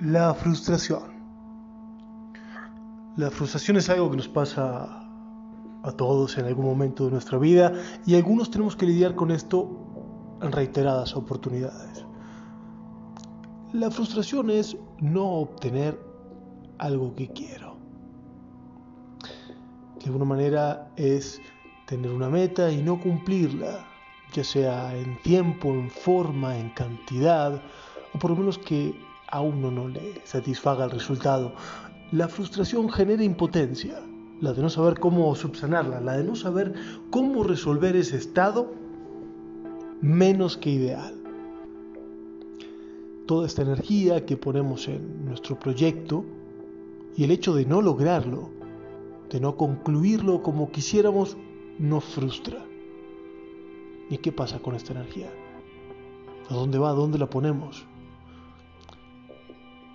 La frustración. La frustración es algo que nos pasa a todos en algún momento de nuestra vida y algunos tenemos que lidiar con esto en reiteradas oportunidades. La frustración es no obtener algo que quiero. De alguna manera es tener una meta y no cumplirla, ya sea en tiempo, en forma, en cantidad, o por lo menos que a uno no le satisfaga el resultado. La frustración genera impotencia, la de no saber cómo subsanarla, la de no saber cómo resolver ese estado menos que ideal. Toda esta energía que ponemos en nuestro proyecto y el hecho de no lograrlo, de no concluirlo como quisiéramos, nos frustra. ¿Y qué pasa con esta energía? ¿A dónde va? ¿A dónde la ponemos?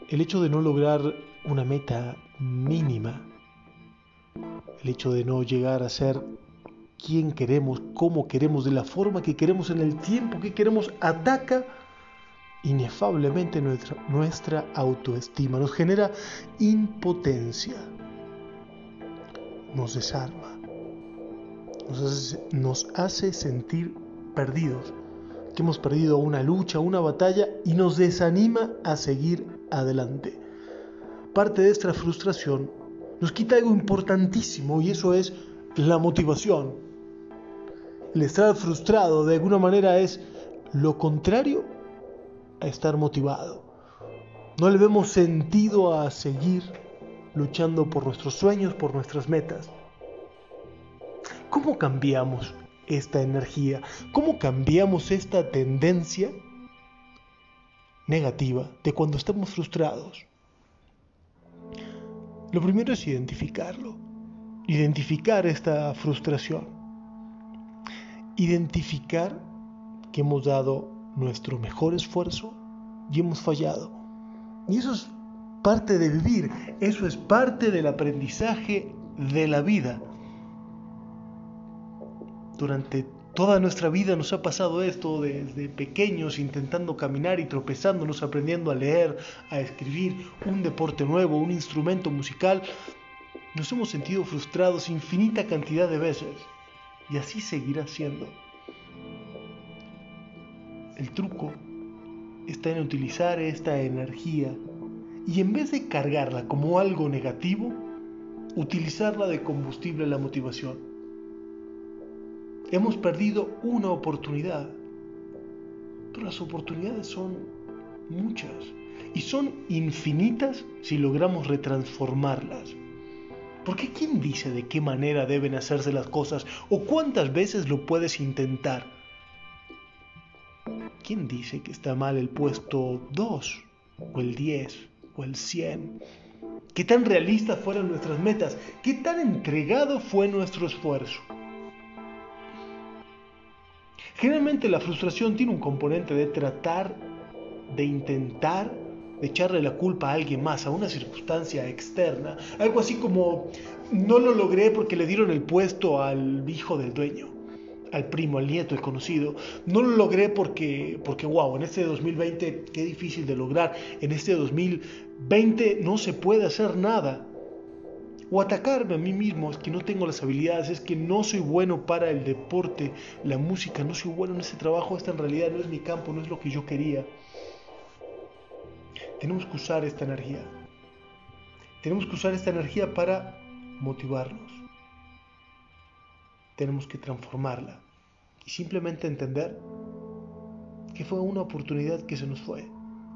El hecho de no lograr una meta mínima, el hecho de no llegar a ser quien queremos, cómo queremos, de la forma que queremos, en el tiempo que queremos, ataca inefablemente nuestra, nuestra autoestima, nos genera impotencia, nos desarma, nos hace, nos hace sentir perdidos, que hemos perdido una lucha, una batalla y nos desanima a seguir adelante. Parte de esta frustración nos quita algo importantísimo y eso es la motivación. El estar frustrado de alguna manera es lo contrario a estar motivado. No le vemos sentido a seguir luchando por nuestros sueños, por nuestras metas. ¿Cómo cambiamos esta energía? ¿Cómo cambiamos esta tendencia negativa de cuando estamos frustrados? Lo primero es identificarlo, identificar esta frustración, identificar que hemos dado nuestro mejor esfuerzo y hemos fallado. Y eso es parte de vivir, eso es parte del aprendizaje de la vida. Durante Toda nuestra vida nos ha pasado esto desde pequeños, intentando caminar y tropezándonos, aprendiendo a leer, a escribir, un deporte nuevo, un instrumento musical. Nos hemos sentido frustrados infinita cantidad de veces y así seguirá siendo. El truco está en utilizar esta energía y en vez de cargarla como algo negativo, utilizarla de combustible a la motivación. Hemos perdido una oportunidad, pero las oportunidades son muchas y son infinitas si logramos retransformarlas. Porque ¿quién dice de qué manera deben hacerse las cosas o cuántas veces lo puedes intentar? ¿Quién dice que está mal el puesto 2 o el 10 o el 100? ¿Qué tan realistas fueron nuestras metas? ¿Qué tan entregado fue nuestro esfuerzo? Generalmente la frustración tiene un componente de tratar, de intentar, de echarle la culpa a alguien más, a una circunstancia externa. Algo así como, no lo logré porque le dieron el puesto al hijo del dueño, al primo, al nieto, el conocido. No lo logré porque, porque, wow, en este 2020 qué difícil de lograr. En este 2020 no se puede hacer nada o atacarme a mí mismo, es que no tengo las habilidades, es que no soy bueno para el deporte, la música, no soy bueno en ese trabajo, esta en realidad no es mi campo, no es lo que yo quería. Tenemos que usar esta energía. Tenemos que usar esta energía para motivarnos. Tenemos que transformarla y simplemente entender que fue una oportunidad que se nos fue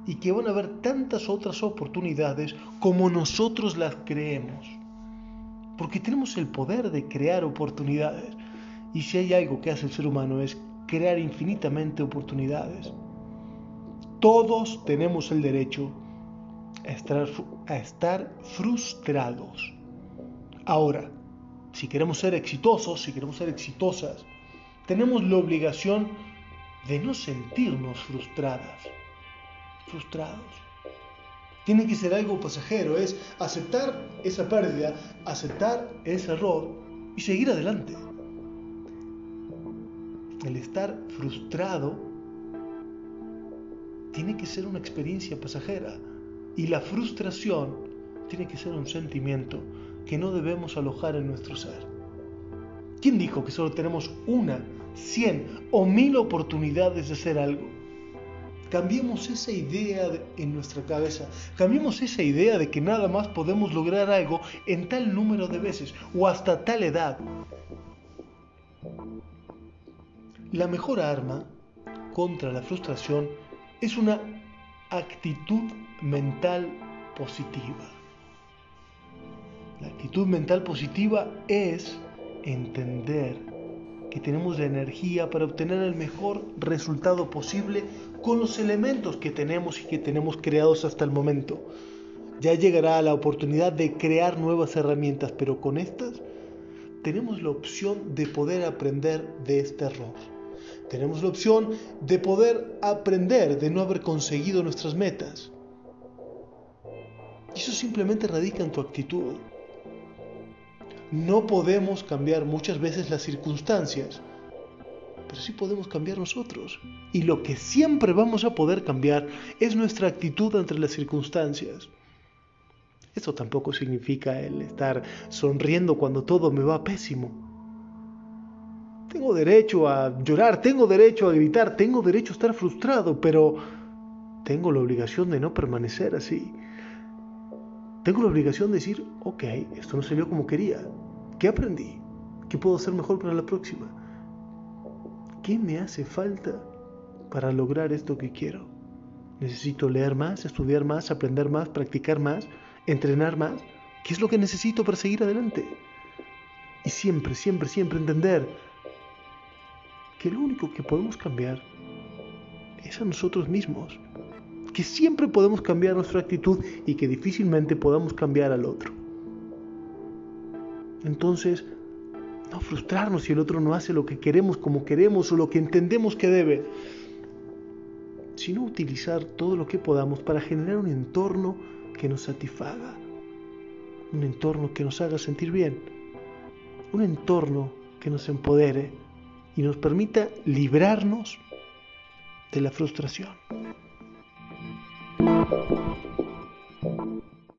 y que van a haber tantas otras oportunidades como nosotros las creemos porque tenemos el poder de crear oportunidades. Y si hay algo que hace el ser humano es crear infinitamente oportunidades. Todos tenemos el derecho a estar, a estar frustrados. Ahora, si queremos ser exitosos, si queremos ser exitosas, tenemos la obligación de no sentirnos frustradas, frustrados tiene que ser algo pasajero, es aceptar esa pérdida, aceptar ese error y seguir adelante. El estar frustrado tiene que ser una experiencia pasajera Y la frustración tiene que ser un sentimiento que no debemos alojar en nuestro ser. ¿Quién dijo que solo tenemos una, cien o mil oportunidades de hacer algo? Cambiemos esa idea en nuestra cabeza, cambiemos esa idea de que nada más podemos lograr algo en tal número de veces o hasta tal edad. La mejor arma contra la frustración es una actitud mental positiva. La actitud mental positiva es entender que tenemos la energía para obtener el mejor resultado posible con los elementos que tenemos y que tenemos creados hasta el momento. Ya llegará la oportunidad de crear nuevas herramientas, pero con estas tenemos la opción de poder aprender de este error. Tenemos la opción de poder aprender de no haber conseguido nuestras metas. Y eso simplemente radica en tu actitud. No podemos cambiar muchas veces las circunstancias, pero sí podemos cambiar nosotros. Y lo que siempre vamos a poder cambiar es nuestra actitud ante las circunstancias. Esto tampoco significa el estar sonriendo cuando todo me va pésimo. Tengo derecho a llorar, tengo derecho a gritar, tengo derecho a estar frustrado, pero tengo la obligación de no permanecer así. Tengo la obligación de decir, ok, esto no salió como quería. ¿Qué aprendí? ¿Qué puedo hacer mejor para la próxima? ¿Qué me hace falta para lograr esto que quiero? Necesito leer más, estudiar más, aprender más, practicar más, entrenar más. ¿Qué es lo que necesito para seguir adelante? Y siempre, siempre, siempre entender que lo único que podemos cambiar es a nosotros mismos que siempre podemos cambiar nuestra actitud y que difícilmente podamos cambiar al otro. Entonces, no frustrarnos si el otro no hace lo que queremos como queremos o lo que entendemos que debe, sino utilizar todo lo que podamos para generar un entorno que nos satisfaga, un entorno que nos haga sentir bien, un entorno que nos empodere y nos permita librarnos de la frustración.